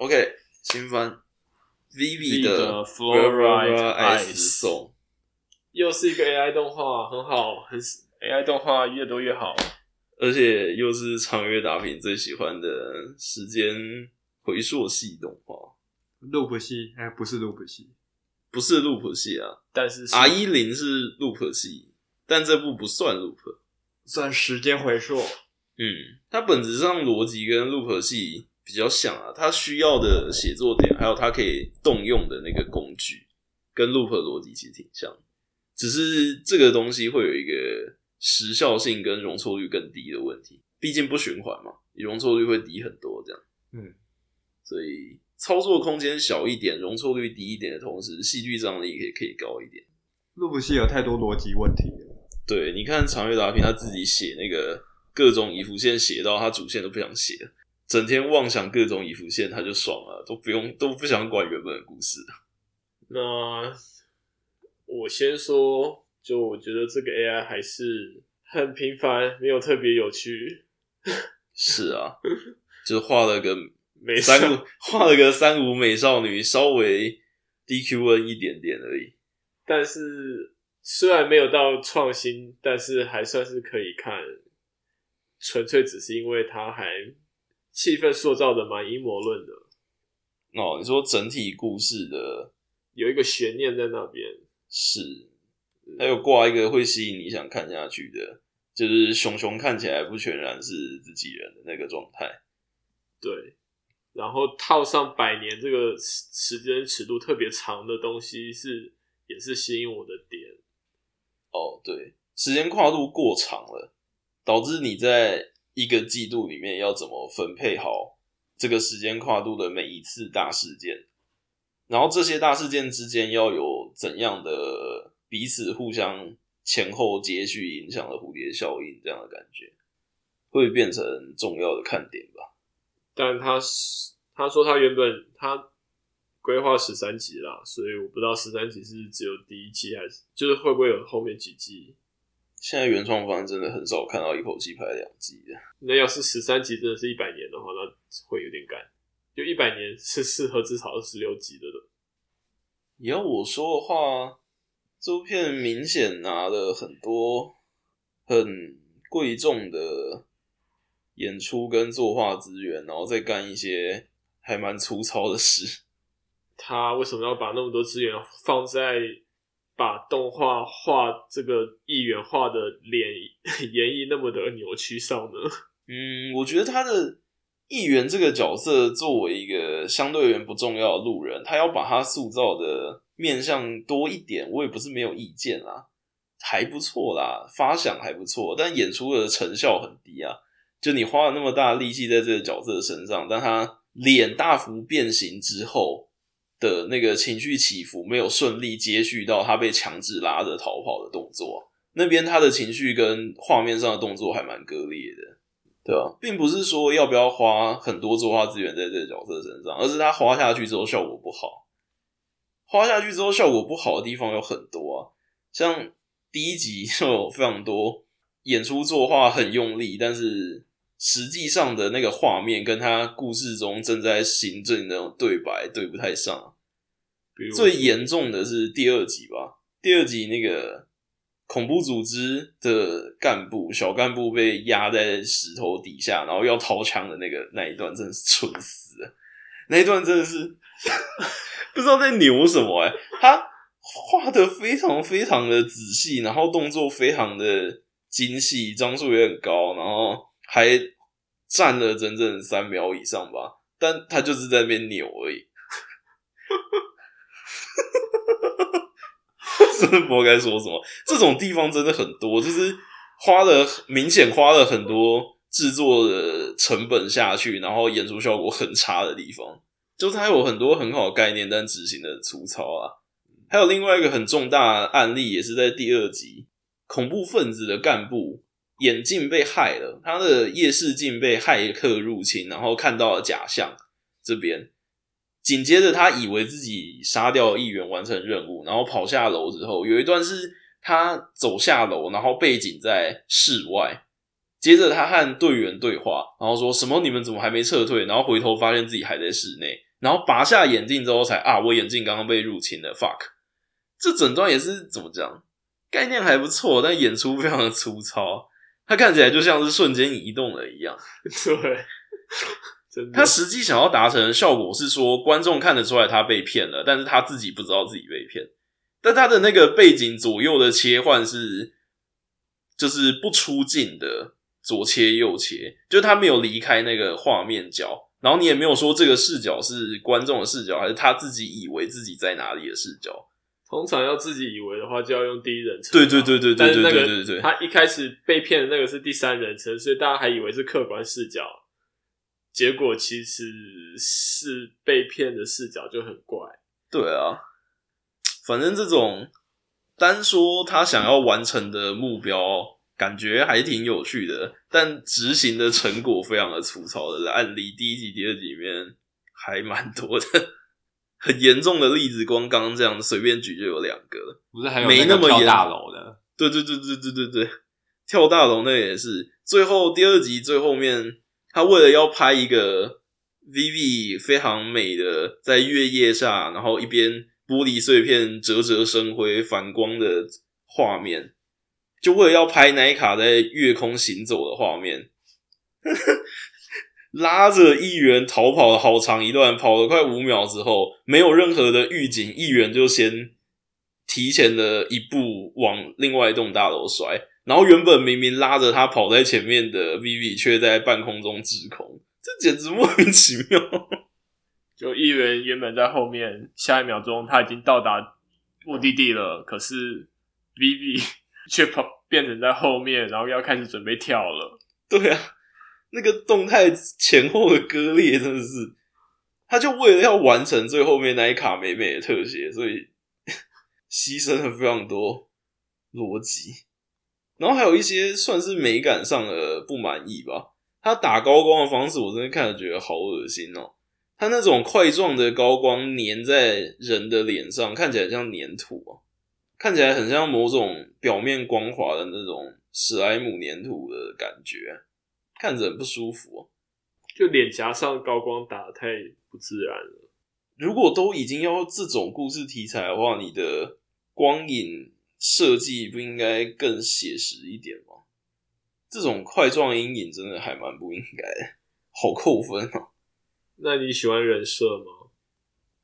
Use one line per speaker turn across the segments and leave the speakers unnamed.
OK，新番 Vivi 的 Flora Ice Song，
又是一个 AI 动画，很好，很 AI 动画越多越好，
而且又是长月打平最喜欢的时间回溯系动画
，Loop 系，哎，不是 Loop 系，
不是 Loop 系啊，
但是
R 一零是 Loop 系，但这部不算 Loop，
算时间回溯，
嗯，它本质上逻辑跟 Loop 系。比较像啊，他需要的写作点，还有他可以动用的那个工具，跟 loop 逻辑其实挺像，只是这个东西会有一个时效性跟容错率更低的问题，毕竟不循环嘛，容错率会低很多，这样，
嗯，
所以操作空间小一点，容错率低一点的同时，戏剧张力也可以高一点。
loop 系有太多逻辑问题了，
对，你看长月达平他自己写那个各种以浮线，写到他主线都不想写了。整天妄想各种已浮线，他就爽了，都不用都不想管原本的故事。
那我先说，就我觉得这个 AI 还是很平凡，没有特别有趣。
是啊，就画了个美三五，画了个三五美少女，稍微 DQN 一点点而已。
但是虽然没有到创新，但是还算是可以看。纯粹只是因为它还。气氛塑造的蛮阴谋论的
哦，你说整体故事的
有一个悬念在那边，
是还有挂一个会吸引你想看下去的，就是熊熊看起来不全然是自己人的那个状态。
对，然后套上百年这个时间尺度特别长的东西是，是也是吸引我的点。
哦，对，时间跨度过长了，导致你在。一个季度里面要怎么分配好这个时间跨度的每一次大事件，然后这些大事件之间要有怎样的彼此互相前后接续影响的蝴蝶效应，这样的感觉会变成重要的看点吧。
但他他说他原本他规划十三集啦，所以我不知道十三集是只有第一季还是就是会不会有后面几季。
现在原创方真的很少看到一口气拍两季的。
那要是十三集真的是一百年的话，那会有点赶。就一百年是适合至少二十六集的了。
你要我说的话，这部片明显拿了很多很贵重的演出跟作画资源，然后再干一些还蛮粗糙的事。
他为什么要把那么多资源放在？把动画画这个议员画的脸 演绎那么的扭曲上呢？
嗯，我觉得他的议员这个角色作为一个相对而言不重要的路人，他要把他塑造的面向多一点，我也不是没有意见啦，还不错啦，发想还不错，但演出的成效很低啊。就你花了那么大力气在这个角色身上，但他脸大幅变形之后。的那个情绪起伏没有顺利接续到他被强制拉着逃跑的动作，那边他的情绪跟画面上的动作还蛮割裂的，对吧？并不是说要不要花很多作画资源在这个角色身上，而是他花下去之后效果不好。花下去之后效果不好的地方有很多啊，像第一集就有非常多演出作画很用力，但是。实际上的那个画面跟他故事中正在行政的那种对白对不太上。最严重的是第二集吧，第二集那个恐怖组织的干部小干部被压在石头底下，然后要掏枪的那个那一段真的是蠢死了，那一段真的是 不知道在牛什么哎、欸、他画的非常非常的仔细，然后动作非常的精细，张数也很高，然后。还站了整整三秒以上吧，但他就是在那边扭而已。真的不知道该说什么。这种地方真的很多，就是花了明显花了很多制作的成本下去，然后演出效果很差的地方。就是它有很多很好的概念，但执行的粗糙啊。还有另外一个很重大案例，也是在第二集，恐怖分子的干部。眼镜被害了，他的夜视镜被骇客入侵，然后看到了假象。这边紧接着，他以为自己杀掉议员，完成任务，然后跑下楼之后，有一段是他走下楼，然后背景在室外，接着他和队员对话，然后说什么你们怎么还没撤退？然后回头发现自己还在室内，然后拔下眼镜之后才啊，我眼镜刚刚被入侵了，fuck！这整段也是怎么讲？概念还不错，但演出非常的粗糙。他看起来就像是瞬间移动了一样。
对，
他实际想要达成的效果是说，观众看得出来他被骗了，但是他自己不知道自己被骗。但他的那个背景左右的切换是，就是不出镜的左切右切，就他没有离开那个画面角，然后你也没有说这个视角是观众的视角，还是他自己以为自己在哪里的视角。
通常要自己以为的话，就要用第一人
称。对对对对对对对对。
他一开始被骗的那个是第三人称，所以大家还以为是客观视角，结果其实是被骗的视角就很怪。
对啊，反正这种单说他想要完成的目标，感觉还挺有趣的，但执行的成果非常的粗糙的案例，第一集、第二集里面还蛮多的。很严重的例子，光刚刚这样随便举就有两个，
不是还有没那么跳大楼的？
对对对对对对对，跳大楼那也是。最后第二集最后面，他为了要拍一个 Vivi 非常美的在月夜下，然后一边玻璃碎片折折生辉反光的画面，就为了要拍奈卡在月空行走的画面。拉着议员逃跑了好长一段，跑了快五秒之后，没有任何的预警，议员就先提前了一步往另外一栋大楼摔，然后原本明明拉着他跑在前面的 Vivi 却在半空中滞空，这简直莫名其妙。
就议员原本在后面，下一秒钟他已经到达目的地了，可是 Vivi 却跑变成在后面，然后要开始准备跳了。
对啊。那个动态前后的割裂真的是，他就为了要完成最后面那一卡美美的特写，所以 牺牲了非常多逻辑，然后还有一些算是美感上的不满意吧。他打高光的方式，我真的看着觉得好恶心哦。他那种块状的高光粘在人的脸上，看起来像粘土啊，看起来很像某种表面光滑的那种史莱姆粘土的感觉。看着很不舒服喔，
就脸颊上高光打得太不自然了。
如果都已经要这种故事题材的话，你的光影设计不应该更写实一点吗？这种块状阴影真的还蛮不应该的，好扣分啊。
那你喜欢人设吗？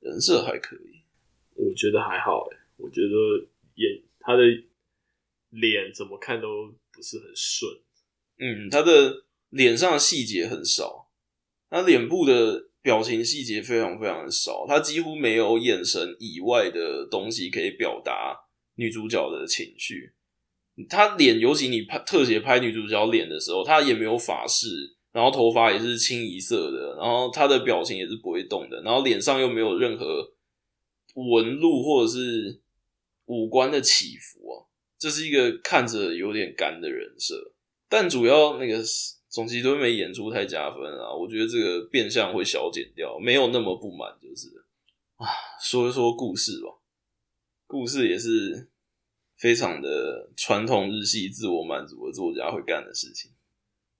人设还可以，
我觉得还好欸。我觉得演他的脸怎么看都不是很顺。
嗯，他的。脸上的细节很少，他脸部的表情细节非常非常的少，他几乎没有眼神以外的东西可以表达女主角的情绪。他脸，尤其你拍特写拍女主角脸的时候，他也没有发饰，然后头发也是清一色的，然后他的表情也是不会动的，然后脸上又没有任何纹路或者是五官的起伏啊，这是一个看着有点干的人设，但主要那个。总集都没演出太加分啊，我觉得这个变相会小减掉，没有那么不满就是啊。说一说故事吧，故事也是非常的传统日系自我满足的作家会干的事情。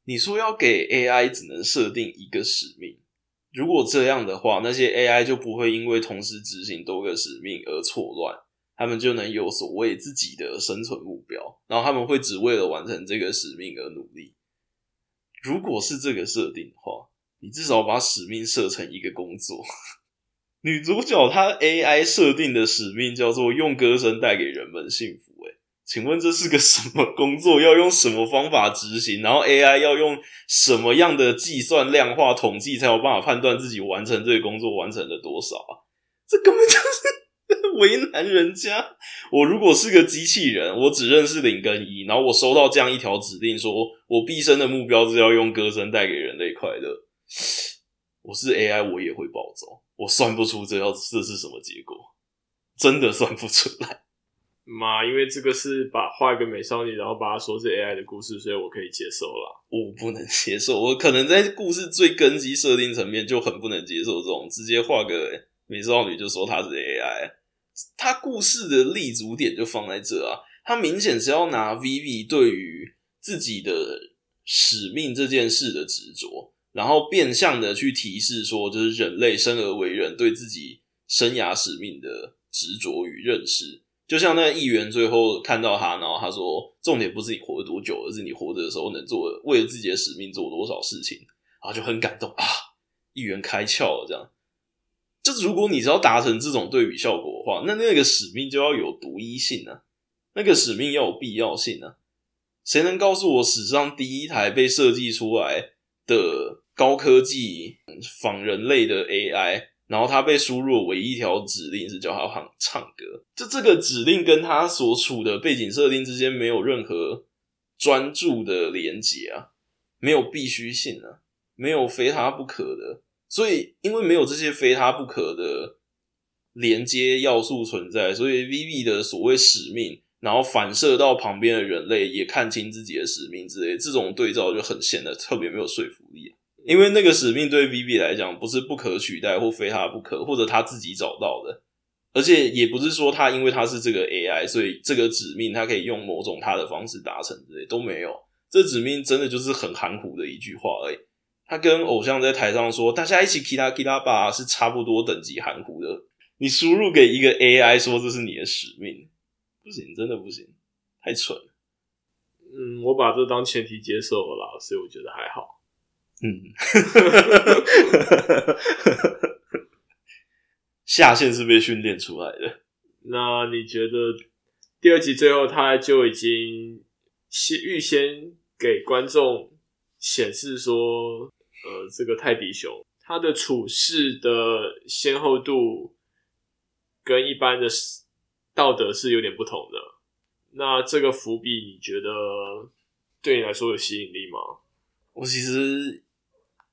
你说要给 AI 只能设定一个使命，如果这样的话，那些 AI 就不会因为同时执行多个使命而错乱，他们就能有所谓自己的生存目标，然后他们会只为了完成这个使命而努力。如果是这个设定的话，你至少把使命设成一个工作。女主角她 AI 设定的使命叫做用歌声带给人们幸福。诶，请问这是个什么工作？要用什么方法执行？然后 AI 要用什么样的计算、量化、统计才有办法判断自己完成这个工作完成了多少啊？这根本就是。为难人家。我如果是个机器人，我只认识零跟一，然后我收到这样一条指令，说我毕生的目标是要用歌声带给人类快乐。我是 AI，我也会暴走。我算不出这要这是什么结果，真的算不出来。
妈，因为这个是把画一个美少女，然后把它说是 AI 的故事，所以我可以接受啦。
我不能接受，我可能在故事最根基设定层面就很不能接受这种直接画个美少女就说她是 AI。他故事的立足点就放在这啊，他明显是要拿 Vivi 对于自己的使命这件事的执着，然后变相的去提示说，就是人类生而为人对自己生涯使命的执着与认识。就像那个议员最后看到他，然后他说：“重点不是你活了多久，而是你活着的时候能做为了自己的使命做多少事情。”然后就很感动啊，议员开窍了。这样，就是如果你是要达成这种对比效果的话，那那个使命就要有独一性啊，那个使命要有必要性啊。谁能告诉我史上第一台被设计出来的高科技仿人类的 AI？然后它被输入的唯一一条指令是叫它唱唱歌，就这个指令跟它所处的背景设定之间没有任何专注的连结啊，没有必须性啊，没有非它不可的。所以因为没有这些非他不可的连接要素存在，所以 VV 的所谓使命，然后反射到旁边的人类也看清自己的使命之类，这种对照就很显得特别没有说服力。因为那个使命对 Vivi 来讲不是不可取代或非他不可，或者他自己找到的，而且也不是说他因为他是这个 AI，所以这个指命他可以用某种他的方式达成之类都没有。这指命真的就是很含糊的一句话而已。他跟偶像在台上说“大家一起 Kira Kira 吧”是差不多等级含糊的。你输入给一个 AI 说这是你的使命，不行，真的不行，太蠢。
嗯，我把这当前提接受了啦，所以我觉得还好。
嗯，下线是被训练出来的。
那你觉得第二集最后他就已经先预先给观众显示说，呃，这个泰迪熊他的处事的先后度跟一般的道德是有点不同的。那这个伏笔，你觉得对你来说有吸引力吗？
我其实。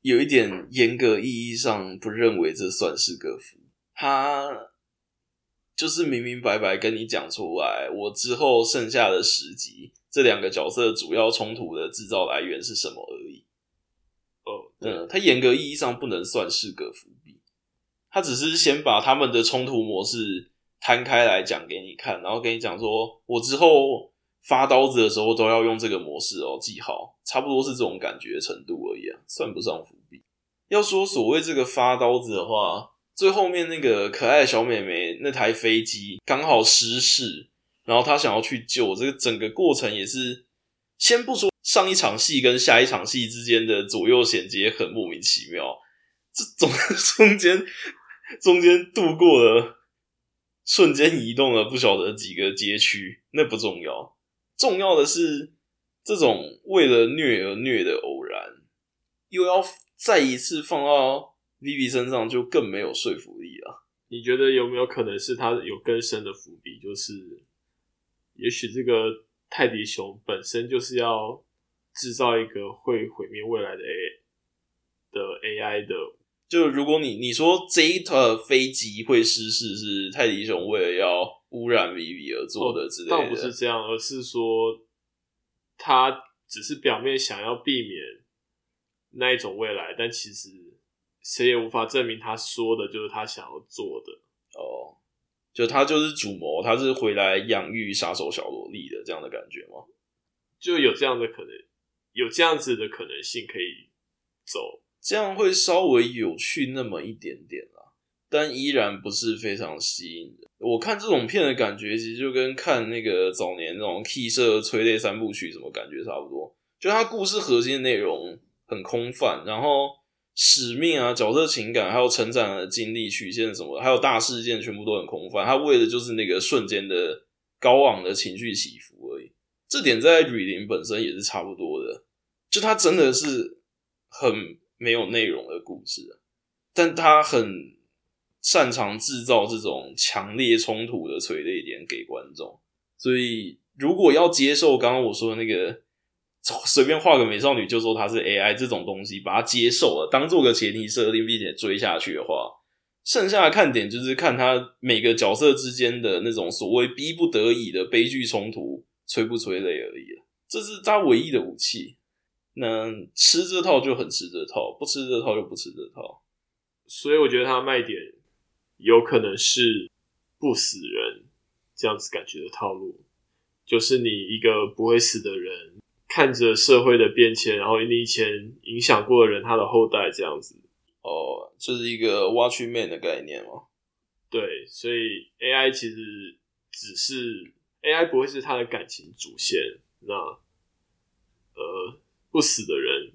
有一点严格意义上不认为这算是个伏，他就是明明白白跟你讲出来，我之后剩下的十集这两个角色主要冲突的制造来源是什
么。
嗯，他严格意义上不能算是个伏笔，他只是先把他们的冲突模式摊开来讲给你看，然后跟你讲说，我之后。发刀子的时候都要用这个模式哦，记好，差不多是这种感觉程度而已啊，算不上伏笔。要说所谓这个发刀子的话，最后面那个可爱的小美眉那台飞机刚好失事，然后她想要去救，这个整个过程也是，先不说上一场戏跟下一场戏之间的左右衔接很莫名其妙，这种 中间中间度过了瞬间移动了不晓得几个街区，那不重要。重要的是，这种为了虐而虐的偶然，又要再一次放到 Viv 身上，就更没有说服力了。
你觉得有没有可能是他有更深的伏笔？就是，也许这个泰迪熊本身就是要制造一个会毁灭未来的 A 的 AI 的。
就如果你你说这一台飞机会失事，是泰迪熊为了要。污染 Vivi 而做的之类的，
倒不是这样，而是说他只是表面想要避免那一种未来，但其实谁也无法证明他说的就是他想要做的。
哦，就他就是主谋，他是回来养育杀手小萝莉的这样的感觉吗？
就有这样的可能，有这样子的可能性可以走，
这样会稍微有趣那么一点点啦，但依然不是非常吸引人。我看这种片的感觉，其实就跟看那个早年那种 K 社催泪三部曲什么感觉差不多。就它故事核心的内容很空泛，然后使命啊、角色情感，还有成长的经历曲线什么，还有大事件，全部都很空泛。它为的就是那个瞬间的高昂的情绪起伏。这点在雨林本身也是差不多的。就它真的是很没有内容的故事，但它很。擅长制造这种强烈冲突的催泪点给观众，所以如果要接受刚刚我说的那个随便画个美少女就说她是 AI 这种东西，把它接受了，当做个前提设定，并且追下去的话，剩下的看点就是看他每个角色之间的那种所谓逼不得已的悲剧冲突，催不催泪而已了。这是他唯一的武器。那吃这套就很吃这套，不吃这套就不吃这套。
所以我觉得他卖点。有可能是不死人这样子感觉的套路，就是你一个不会死的人，看着社会的变迁，然后你以前影响过的人，他的后代这样子。
哦，这、就是一个 Watchman 的概念吗？
对，所以 AI 其实只是 AI，不会是他的感情主线。那呃，不死的人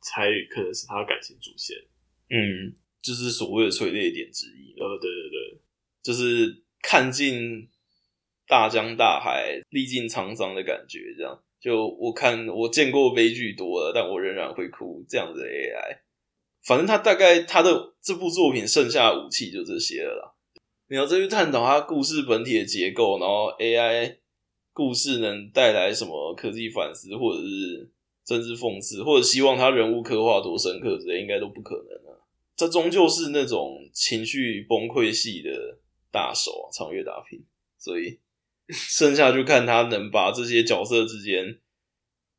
才可能是他的感情主线。
嗯，就是所谓的催泪点之一。
呃，对对对，
就是看尽大江大海，历尽沧桑的感觉，这样。就我看，我见过悲剧多了，但我仍然会哭。这样子的 AI，反正他大概他的这部作品剩下的武器就这些了啦。你要再去探讨它故事本体的结构，然后 AI 故事能带来什么科技反思，或者是政治讽刺，或者希望它人物刻画多深刻之类，应该都不可能啊。这终究是那种情绪崩溃系的大手啊，长月打拼，所以。剩下就看他能把这些角色之间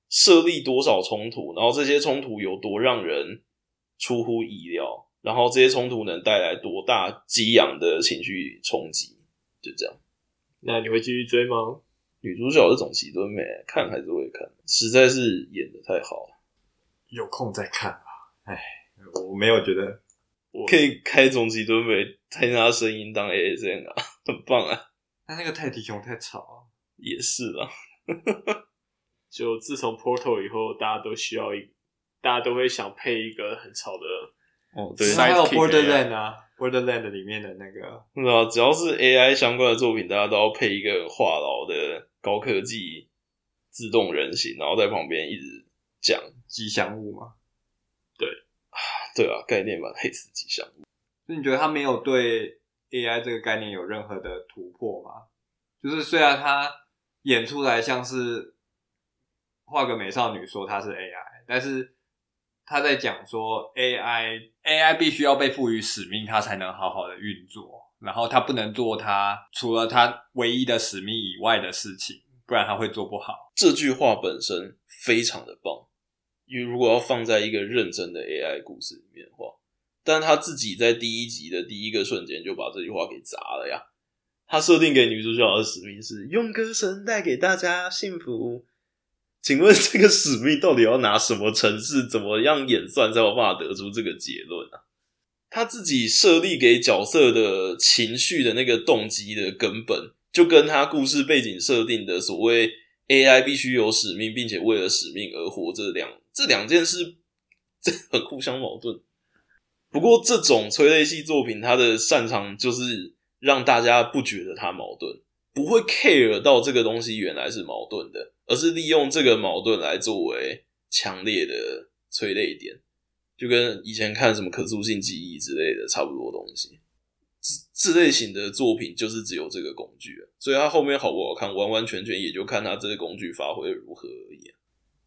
设立多少冲突，然后这些冲突有多让人出乎意料，然后这些冲突能带来多大激昂的情绪冲击，就这样。
那你会继续追吗？
女主角是总崎敦美，看还是会看，实在是演的太好了。
有空再看吧。哎，我没有觉得
我可以开总崎敦美，听她声音当 ASMR 啊，很棒啊。
他那个泰迪熊太吵啊，
也是啊。
就自从 Portal 以后，大家都需要一，大家都会想配一个很吵的。
哦，对，
还有 Borderland 啊，Borderland 里面的那个，
是啊，只要是 AI 相关的作品，大家都要配一个话痨的高科技自动人形，然后在旁边一直讲
吉祥物嘛。
对，
对啊，概念版类似吉祥物。
那你觉得他没有对？AI 这个概念有任何的突破吗？就是虽然他演出来像是画个美少女说他是 AI，但是他在讲说 AI AI 必须要被赋予使命，它才能好好的运作，然后它不能做它除了它唯一的使命以外的事情，不然它会做不好。
这句话本身非常的棒，因为如果要放在一个认真的 AI 故事里面的话。但他自己在第一集的第一个瞬间就把这句话给砸了呀！他设定给女主角的使命是用歌声带给大家幸福。请问这个使命到底要拿什么程式，怎么样演算才有办法得出这个结论啊？他自己设立给角色的情绪的那个动机的根本，就跟他故事背景设定的所谓 AI 必须有使命，并且为了使命而活，这两这两件事，这很互相矛盾。不过，这种催泪系作品，它的擅长就是让大家不觉得它矛盾，不会 care 到这个东西原来是矛盾的，而是利用这个矛盾来作为强烈的催泪点，就跟以前看什么可塑性记忆之类的差不多东西。这这类型的作品就是只有这个工具，所以它后面好不好看，完完全全也就看它这个工具发挥如何而已。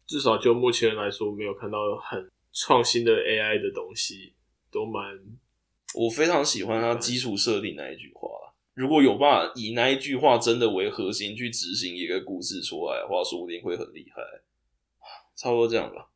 至少就目前来说，没有看到很创新的 AI 的东西。都蛮，
我非常喜欢它基础设定那一句话。如果有办法以那一句话真的为核心去执行一个故事出来的话，说不定会很厉害。差不多这样吧。